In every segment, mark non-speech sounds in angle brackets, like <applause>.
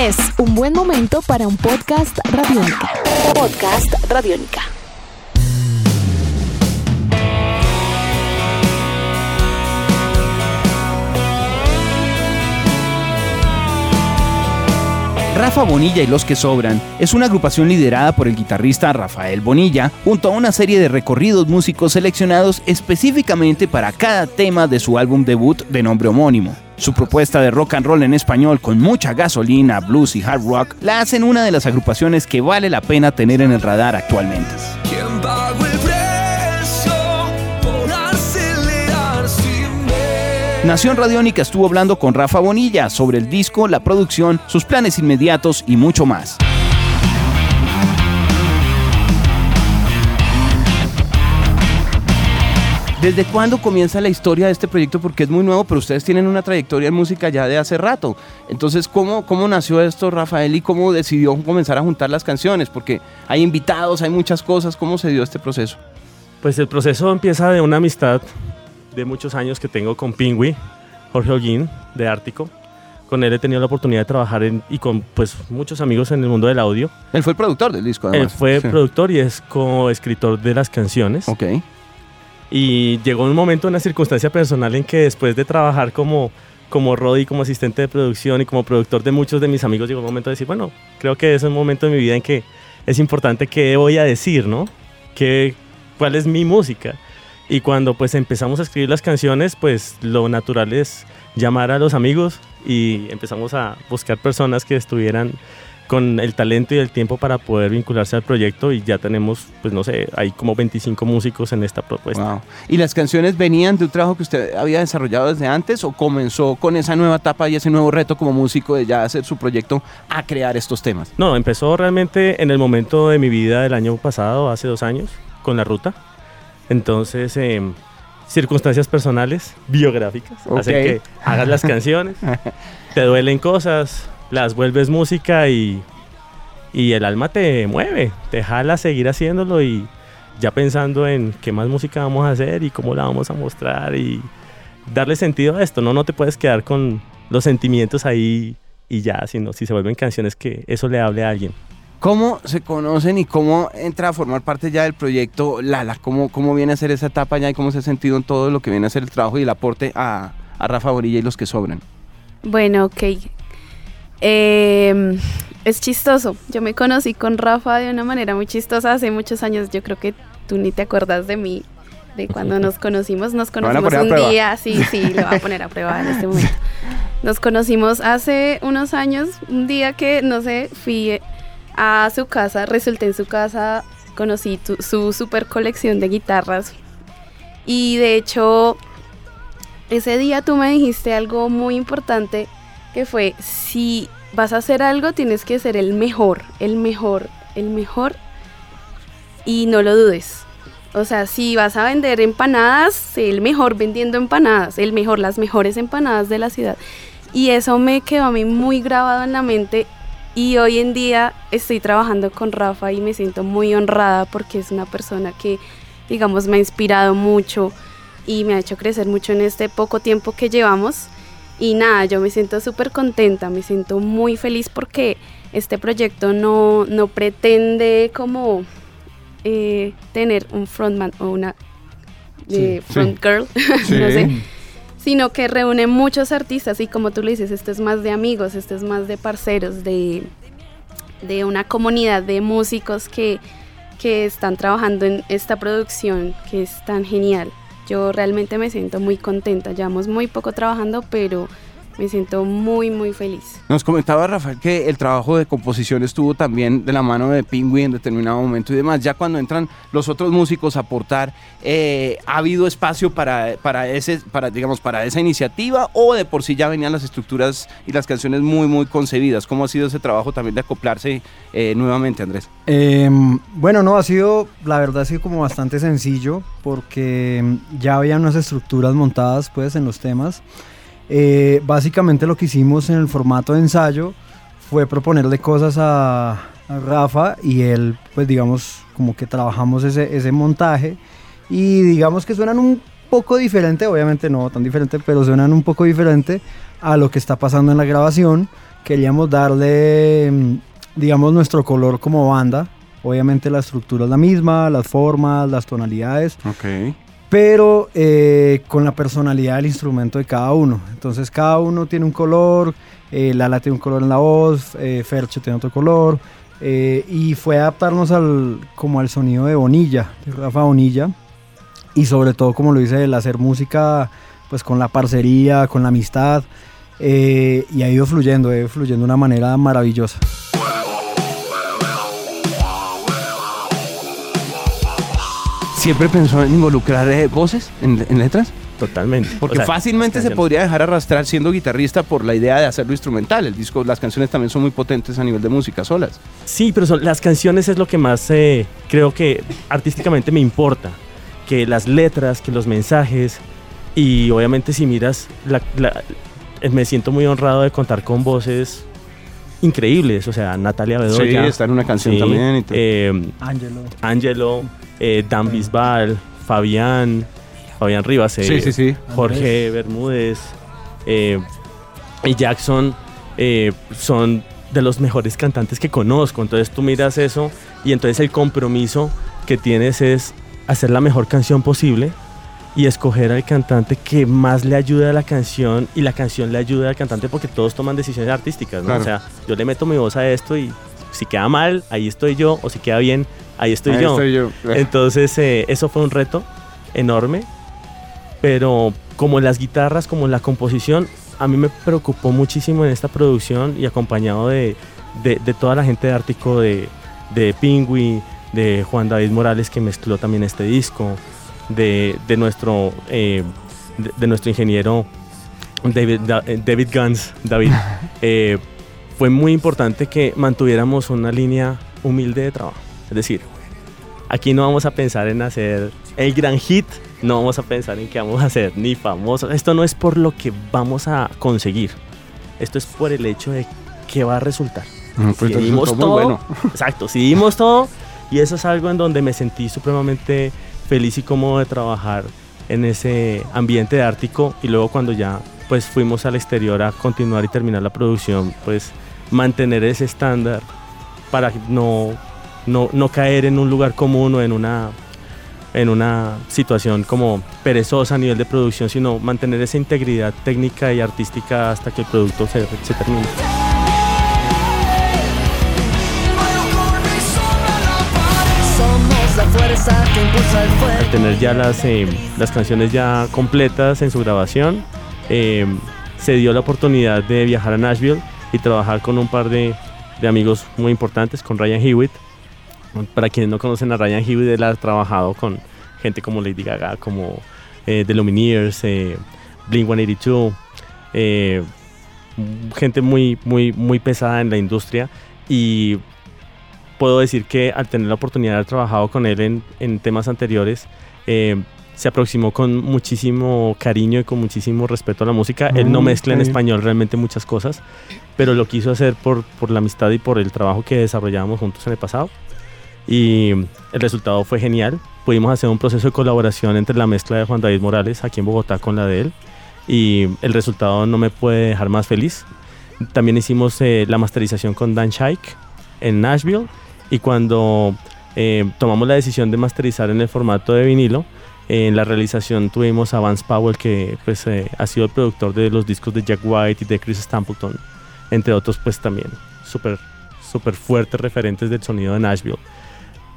Es un buen momento para un podcast radiónica. Podcast radiónica. Rafa Bonilla y los que sobran es una agrupación liderada por el guitarrista Rafael Bonilla, junto a una serie de recorridos músicos seleccionados específicamente para cada tema de su álbum debut de nombre homónimo. Su propuesta de rock and roll en español con mucha gasolina, blues y hard rock la hacen una de las agrupaciones que vale la pena tener en el radar actualmente. Nación Radiónica estuvo hablando con Rafa Bonilla sobre el disco, la producción, sus planes inmediatos y mucho más. ¿Desde cuándo comienza la historia de este proyecto? Porque es muy nuevo, pero ustedes tienen una trayectoria en música ya de hace rato. Entonces, ¿cómo, cómo nació esto, Rafael, y cómo decidió comenzar a juntar las canciones? Porque hay invitados, hay muchas cosas. ¿Cómo se dio este proceso? Pues el proceso empieza de una amistad de muchos años que tengo con Pingui, Jorge Holguín, de Ártico. Con él he tenido la oportunidad de trabajar en, y con pues, muchos amigos en el mundo del audio. Él fue el productor del disco, además. Él fue productor y es coescritor de las canciones. Ok. Y llegó un momento, una circunstancia personal en que después de trabajar como, como Roddy, como asistente de producción y como productor de muchos de mis amigos, llegó un momento de decir, bueno, creo que es un momento de mi vida en que es importante qué voy a decir, ¿no? ¿Qué, ¿Cuál es mi música? Y cuando pues empezamos a escribir las canciones, pues lo natural es llamar a los amigos y empezamos a buscar personas que estuvieran con el talento y el tiempo para poder vincularse al proyecto y ya tenemos, pues no sé, hay como 25 músicos en esta propuesta. ¿Y las canciones venían de un trabajo que usted había desarrollado desde antes o comenzó con esa nueva etapa y ese nuevo reto como músico de ya hacer su proyecto a crear estos temas? No, empezó realmente en el momento de mi vida del año pasado, hace dos años, con la ruta. Entonces, em, circunstancias personales, biográficas, hacen que hagas las canciones, <laughs> te duelen cosas, las vuelves música y, y el alma te mueve, te jala a seguir haciéndolo y ya pensando en qué más música vamos a hacer y cómo la vamos a mostrar y darle sentido a esto, no, no te puedes quedar con los sentimientos ahí y ya, sino si se vuelven canciones que eso le hable a alguien. ¿Cómo se conocen y cómo entra a formar parte ya del proyecto Lala? ¿Cómo, cómo viene a ser esa etapa ya y cómo se ha sentido en todo lo que viene a ser el trabajo y el aporte a, a Rafa Borilla y los que sobran? Bueno, ok. Em, es chistoso. Yo me conocí con Rafa de una manera muy chistosa hace muchos años. Yo creo que tú ni te acuerdas de mí, de cuando nos <laughs> conocimos. Nos conocimos un día, sí, sí, lo voy a poner a <laughs> prueba en este momento. Nos conocimos hace unos años, un día que, no sé, fui a su casa, resulté en su casa, conocí su super colección de guitarras y de hecho ese día tú me dijiste algo muy importante que fue si vas a hacer algo tienes que ser el mejor, el mejor, el mejor y no lo dudes. O sea, si vas a vender empanadas, sé el mejor vendiendo empanadas, el mejor, las mejores empanadas de la ciudad. Y eso me quedó a mí muy grabado en la mente y hoy en día estoy trabajando con Rafa y me siento muy honrada porque es una persona que, digamos, me ha inspirado mucho y me ha hecho crecer mucho en este poco tiempo que llevamos. Y nada, yo me siento súper contenta, me siento muy feliz porque este proyecto no, no pretende como eh, tener un frontman o una eh, front girl, <laughs> no sé. Sino que reúne muchos artistas y como tú le dices, esto es más de amigos, esto es más de parceros, de, de una comunidad de músicos que, que están trabajando en esta producción que es tan genial. Yo realmente me siento muy contenta, llevamos muy poco trabajando, pero me siento muy, muy feliz. Nos comentaba Rafael que el trabajo de composición estuvo también de la mano de Pingüi en determinado momento y demás. Ya cuando entran los otros músicos a aportar, eh, ¿ha habido espacio para, para, ese, para, digamos, para esa iniciativa o de por sí ya venían las estructuras y las canciones muy, muy concebidas? ¿Cómo ha sido ese trabajo también de acoplarse eh, nuevamente, Andrés? Em, bueno, no, ha sido, la verdad ha sido como bastante sencillo porque ya había unas estructuras montadas pues en los temas. Eh, básicamente lo que hicimos en el formato de ensayo fue proponerle cosas a, Rafa y él, pues digamos, como que trabajamos ese, ese montaje y digamos que suenan un poco diferente, obviamente no tan diferente, pero suenan un poco diferente a lo que está pasando en la grabación queríamos darle, mm, digamos, nuestro color como banda. Obviamente la estructura es la misma, las formas, las tonalidades. Ok. Pero eh, con la personalidad del instrumento de cada uno. Entonces cada uno tiene un color, eh, Lala tiene un color en la voz, eh, Fercho tiene otro color. Eh, y fue adaptarnos al, como al sonido de Bonilla, de Rafa Bonilla. Y sobre todo, como lo dice el hacer música pues con la parcería, con la amistad. y ha ido fluyendo, ha ido fluyendo de una manera maravillosa. ¿Siempre pensó en involucrar eh, voces en, letras? Totalmente. Porque fácilmente se podría dejar arrastrar siendo guitarrista por la idea de hacerlo instrumental. El disco, las canciones también son muy potentes a nivel de música solas. Sí, pero son, las canciones es lo que más eh, creo que artísticamente me importa. Que las letras, que los mensajes. Y obviamente si miras, eh, me siento muy honrado de contar con voces increíbles. O sea, Natalia Bedoya. Sí, está en una canción también. Angelo. Angelo eh, Dan Bisbal, Fabián, Fabián Rivas, eh, Jorge Bermúdez eh, y Jackson son de los mejores cantantes que conozco. Entonces tú miras eso y entonces el compromiso que tienes es hacer la mejor canción posible y escoger al cantante que más le ayude a la canción y la canción le ayuda al cantante porque todos toman decisiones artísticas, ¿no? O sea, yo le meto mi voz a esto y si queda mal, ahí estoy yo, o si queda bien, ahí estoy yo. Entonces, eh, eso fue un reto enorme, pero como las guitarras, como la composición, a mí me preocupó muchísimo en esta producción y acompañado de, toda la gente de Ártico, de, de Pingui, de Juan David Morales que mezcló también este disco, de, nuestro, eh, de, nuestro ingeniero David, eh, David Guns, David. <laughs> fue muy importante que mantuviéramos una línea humilde de trabajo. Es decir, aquí no vamos a pensar en hacer el gran hit, no vamos a pensar en que vamos a hacer ni famosos. Esto no es por lo que vamos a conseguir. Esto es por el hecho de que va a resultar. pues si dimos todo, bueno. <laughs> exacto, si dimos todo y eso es algo en donde me sentí supremamente feliz y cómodo de trabajar en ese ambiente de Ártico y luego cuando ya pues fuimos al exterior a continuar y terminar la producción, pues mantener ese estándar para no, no, caer en un lugar común o en una, en una situación como perezosa a nivel de producción, sino mantener esa integridad técnica y artística hasta que el producto se, se termine. Al tener ya las, eh, las canciones ya completas en su grabación, eh, se dio la oportunidad de viajar a Nashville y trabajar con un par de, de amigos muy importantes, con Ryan Hewitt. Para quienes no conocen a Ryan Hewitt, él ha trabajado con gente como Lady Gaga, como eh, The Lumineers, eh, Blink 182, eh, gente muy, muy, muy pesada en la industria. Y puedo decir que al tener la oportunidad de haber trabajado con él en, en temas anteriores, eh, se aproximó con muchísimo cariño y con muchísimo respeto a la música. Él no mm, mezcla en español realmente muchas cosas, pero lo quiso hacer por, por la amistad y por el trabajo que desarrollábamos juntos en el pasado. Y el resultado fue genial. Pudimos hacer un proceso de colaboración entre la mezcla de Juan David Morales aquí en Bogotá con la de él. Y el resultado no me puede dejar más feliz. También hicimos eh, la masterización con Dan Shaik en Nashville. Y cuando eh, tomamos la decisión de masterizar en el formato de vinilo, en la realización tuvimos a Vance Powell, que pues, eh, ha sido el productor de los discos de Jack White y de Chris Stapleton, entre otros, pues también súper super fuertes referentes del sonido de Nashville.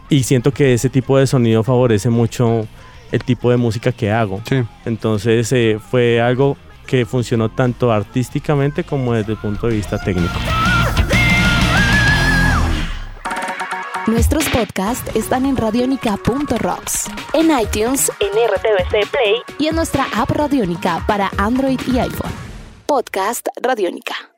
Y siento que ese tipo de sonido favorece mucho el tipo de música que hago. Entonces eh, fue algo que funcionó tanto artísticamente como desde el punto de vista técnico. Nuestros podcasts están en radionica.rocks, en iTunes, en RTVC Play y en nuestra app Radionica para Android y iPhone. Podcast Radionica.